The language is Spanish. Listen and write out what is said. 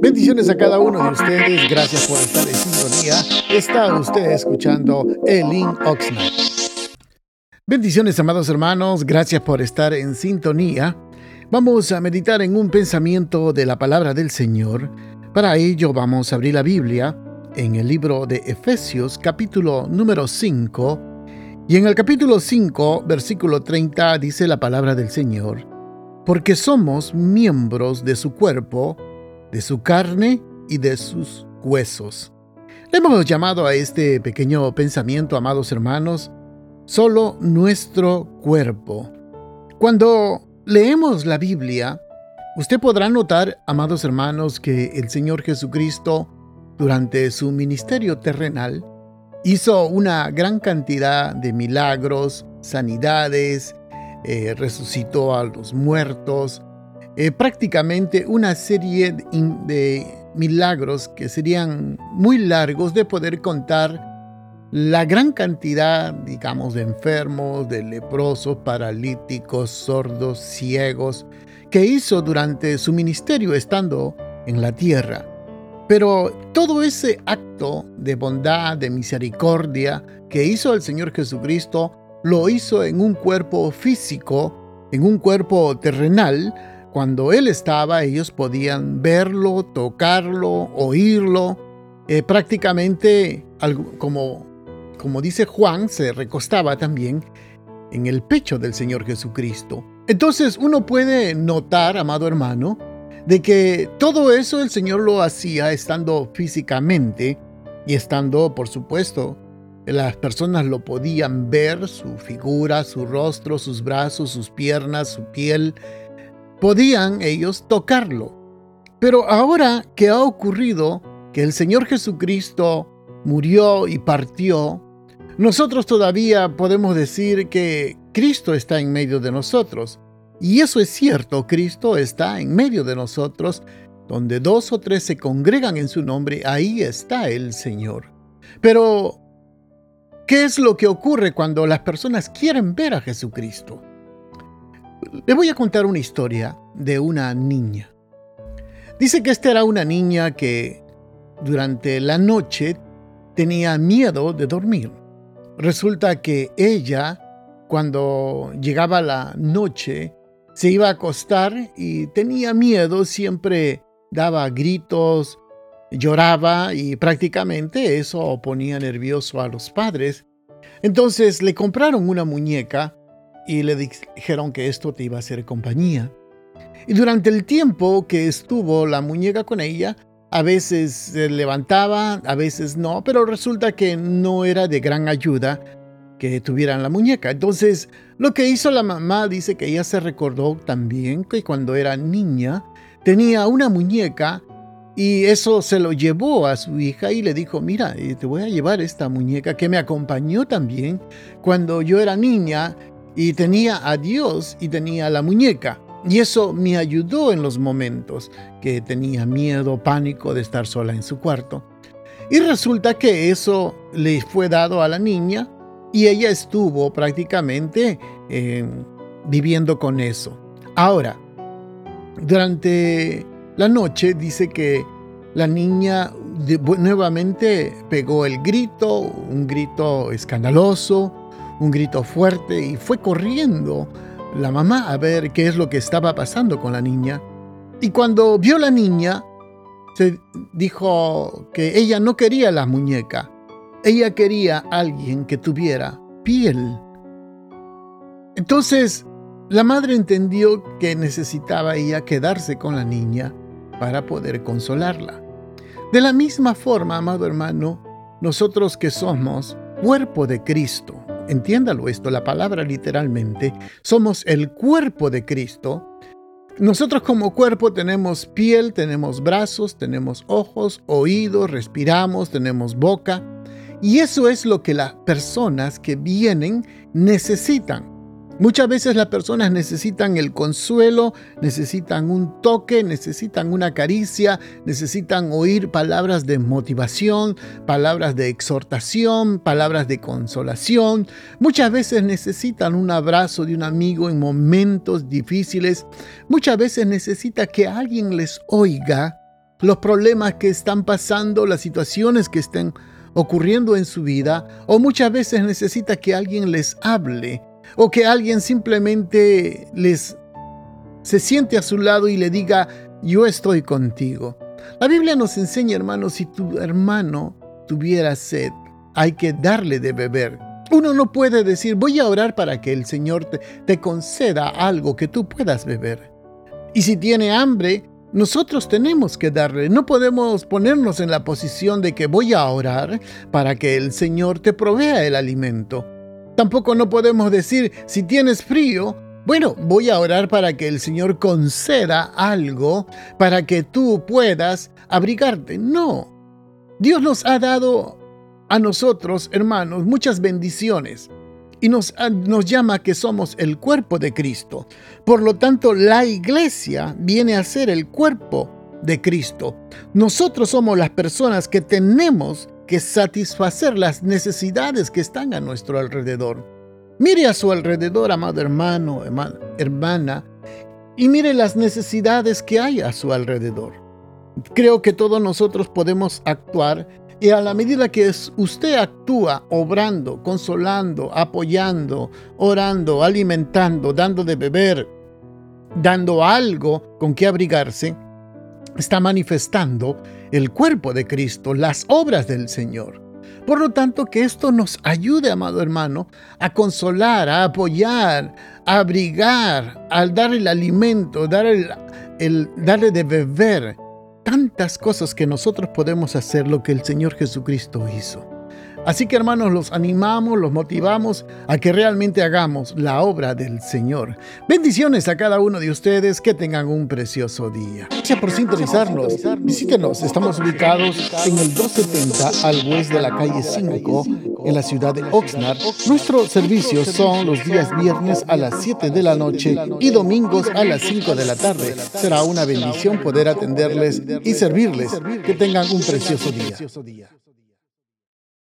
Bendiciones a cada uno de ustedes. Gracias por estar en sintonía. Está usted escuchando Elin Oxnard. Bendiciones, amados hermanos. Gracias por estar en sintonía. Vamos a meditar en un pensamiento de la palabra del Señor. Para ello vamos a abrir la Biblia en el libro de Efesios capítulo número 5. Y en el capítulo 5, versículo 30 dice la palabra del Señor, porque somos miembros de su cuerpo, de su carne y de sus huesos. Le hemos llamado a este pequeño pensamiento, amados hermanos, solo nuestro cuerpo. Cuando leemos la Biblia, usted podrá notar, amados hermanos, que el Señor Jesucristo, durante su ministerio terrenal, hizo una gran cantidad de milagros, sanidades, eh, resucitó a los muertos, eh, prácticamente una serie de, milagros que serían muy largos de poder contar la gran cantidad, digamos, de enfermos, de leprosos, paralíticos, sordos, ciegos, que hizo durante su ministerio estando en la tierra. Pero todo ese acto de bondad, de misericordia que hizo el Señor Jesucristo, lo hizo en un cuerpo físico, en un cuerpo terrenal, cuando Él estaba, ellos podían verlo, tocarlo, oírlo. Eh, prácticamente, como, como dice Juan, se recostaba también en el pecho del Señor Jesucristo. Entonces uno puede notar, amado hermano, de que todo eso el Señor lo hacía estando físicamente y estando, por supuesto, las personas lo podían ver, su figura, su rostro, sus brazos, sus piernas, su piel, podían ellos tocarlo. Pero ahora que ha ocurrido que el Señor Jesucristo murió y partió, nosotros todavía podemos decir que Cristo está en medio de nosotros. Y eso es cierto, Cristo está en medio de nosotros. Donde dos o tres se congregan en su nombre, ahí está el Señor. Pero, ¿qué es lo que ocurre cuando las personas quieren ver a Jesucristo? Le voy a contar una historia de una niña. Dice que esta era una niña que durante la noche tenía miedo de dormir. Resulta que ella, cuando llegaba la noche, se iba a acostar y tenía miedo, siempre daba gritos, lloraba y prácticamente eso ponía nervioso a los padres. Entonces le compraron una muñeca y le dijeron que esto te iba a hacer compañía. Y durante el tiempo que estuvo la muñeca con ella, a veces se levantaba, a veces no, pero resulta que no era de gran ayuda que tuvieran la muñeca. Entonces, lo que hizo la mamá dice que ella se recordó también que cuando era niña tenía una muñeca y eso se lo llevó a su hija y le dijo, mira, eh, te voy a llevar esta muñeca que me acompañó también cuando yo era niña y tenía a Dios y tenía la muñeca. Y eso me ayudó en los momentos que tenía miedo, pánico de estar sola en su cuarto. Y resulta que eso le fue dado a la niña y ella estuvo prácticamente eh, viviendo con eso. Ahora, durante la noche dice que la niña nuevamente pegó el grito, un grito escandaloso, un grito fuerte y fue corriendo la mamá a ver qué es lo que estaba pasando con la niña. Y cuando vio la niña, se dijo que ella no quería la muñeca, ella quería alguien que tuviera piel. Entonces, la madre entendió que necesitaba ella quedarse con la niña para poder consolarla. De la misma forma, amado hermano, nosotros que somos cuerpo de Cristo, entiéndalo esto, la palabra literalmente, somos el cuerpo de Cristo. Nosotros como cuerpo tenemos piel, tenemos brazos, tenemos ojos, oídos, respiramos, tenemos boca. Y eso es lo que las personas que vienen necesitan. Muchas veces las personas necesitan el consuelo, necesitan un toque, necesitan una caricia, necesitan oír palabras de motivación, palabras de exhortación, palabras de consolación. Muchas veces necesitan un abrazo de un amigo en momentos difíciles. Muchas veces necesita que alguien les oiga los problemas que están pasando, las situaciones que estén ocurriendo en su vida, o muchas veces necesita que alguien les hable o que alguien simplemente les se siente a su lado y le diga, yo estoy contigo. La Biblia nos enseña, hermano, si tu hermano tuviera sed, hay que darle de beber. Uno no puede decir, voy a orar para que el Señor te, te conceda algo que tú puedas beber. Y si tiene hambre, nosotros tenemos que darle, no podemos ponernos en la posición de que voy a orar para que el Señor te provea el alimento. Tampoco no podemos decir, si tienes frío, bueno, voy a orar para que el Señor conceda algo para que tú puedas abrigarte. No. Dios nos ha dado a nosotros, hermanos, muchas bendiciones y nos, nos llama que somos el cuerpo de Cristo. Por lo tanto, la iglesia viene a ser el cuerpo de Cristo. Nosotros somos las personas que tenemos que satisfacer las necesidades que están a nuestro alrededor. Mire a su alrededor, amado hermano, hermana, y mire las necesidades que hay a su alrededor. Creo que todos nosotros podemos actuar y a la medida que usted actúa obrando, consolando, apoyando, orando, alimentando, dando de beber, dando algo con que abrigarse, está manifestando el cuerpo de Cristo, las obras del Señor. Por lo tanto, que esto nos ayude, amado hermano, a consolar, a apoyar, a abrigar, al dar el alimento, dar el, darle de beber. Tantas cosas que nosotros podemos hacer lo que el Señor Jesucristo hizo. Así que hermanos, los animamos, los motivamos a que realmente hagamos la obra del Señor. Bendiciones a cada uno de ustedes, que tengan un precioso día. Gracias por sintonizarnos. Visítenos, estamos ubicados en el 270 al oeste de la calle 5 en la ciudad de Oxnard. Nuestros servicios son los días viernes a las 7 de la noche y domingos a las 5 de la tarde. Será una bendición poder atenderles y servirles. Que tengan un precioso día.